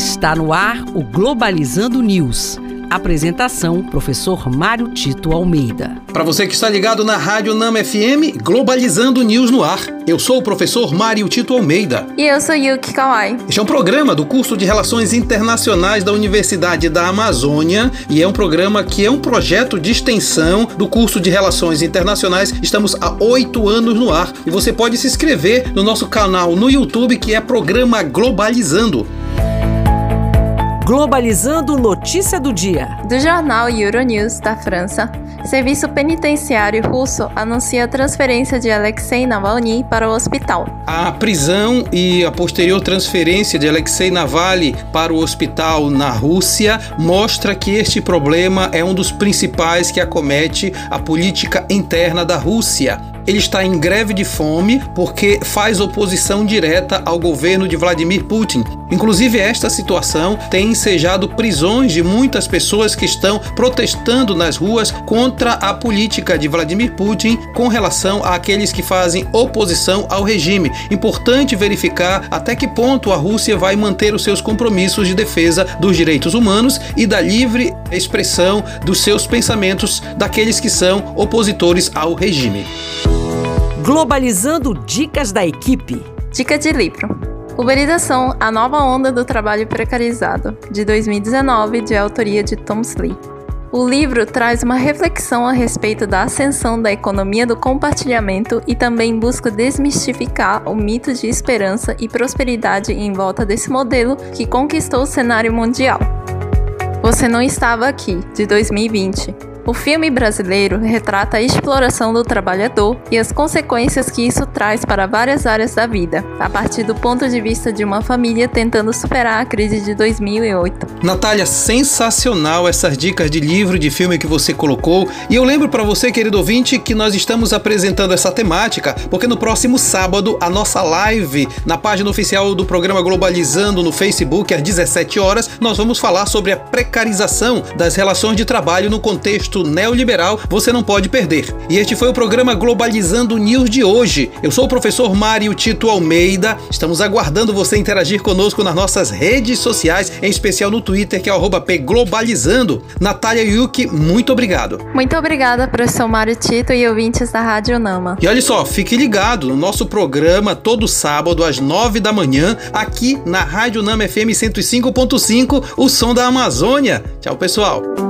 Está no ar o Globalizando News. Apresentação: Professor Mário Tito Almeida. Para você que está ligado na Rádio Nama FM, Globalizando News no ar. Eu sou o professor Mário Tito Almeida. E eu sou Yuki Kawai. Este é um programa do curso de Relações Internacionais da Universidade da Amazônia e é um programa que é um projeto de extensão do curso de Relações Internacionais. Estamos há oito anos no ar e você pode se inscrever no nosso canal no YouTube que é Programa Globalizando. Globalizando Notícia do Dia. Do jornal Euronews da França, Serviço Penitenciário Russo anuncia a transferência de Alexei Navalny para o hospital. A prisão e a posterior transferência de Alexei Navalny para o hospital na Rússia mostra que este problema é um dos principais que acomete a política interna da Rússia ele está em greve de fome porque faz oposição direta ao governo de Vladimir Putin. Inclusive, esta situação tem ensejado prisões de muitas pessoas que estão protestando nas ruas contra a política de Vladimir Putin com relação àqueles que fazem oposição ao regime. Importante verificar até que ponto a Rússia vai manter os seus compromissos de defesa dos direitos humanos e da livre expressão dos seus pensamentos daqueles que são opositores ao regime. Globalizando dicas da equipe. Dica de livro. Uberização, a nova onda do trabalho precarizado, de 2019, de autoria de Tom Slee. O livro traz uma reflexão a respeito da ascensão da economia do compartilhamento e também busca desmistificar o mito de esperança e prosperidade em volta desse modelo que conquistou o cenário mundial. Você não estava aqui, de 2020. O filme brasileiro retrata a exploração do trabalhador e as consequências que isso traz para várias áreas da vida, a partir do ponto de vista de uma família tentando superar a crise de 2008. Natália, sensacional essas dicas de livro, de filme que você colocou. E eu lembro para você, querido ouvinte, que nós estamos apresentando essa temática, porque no próximo sábado, a nossa live na página oficial do programa Globalizando no Facebook, às 17 horas, nós vamos falar sobre a precarização das relações de trabalho no contexto neoliberal você não pode perder. E este foi o programa Globalizando News de hoje. Eu sou o professor Mário Tito Almeida. Estamos aguardando você interagir conosco nas nossas redes sociais, em especial no Twitter, que é o pglobalizando. Natália Yuki, muito obrigado. Muito obrigada, professor Mário Tito e ouvintes da Rádio Nama. E olha só, fique ligado no nosso programa todo sábado às nove da manhã, aqui na Rádio Nama FM 105.5, o som da Amazônia. Tchau, pessoal.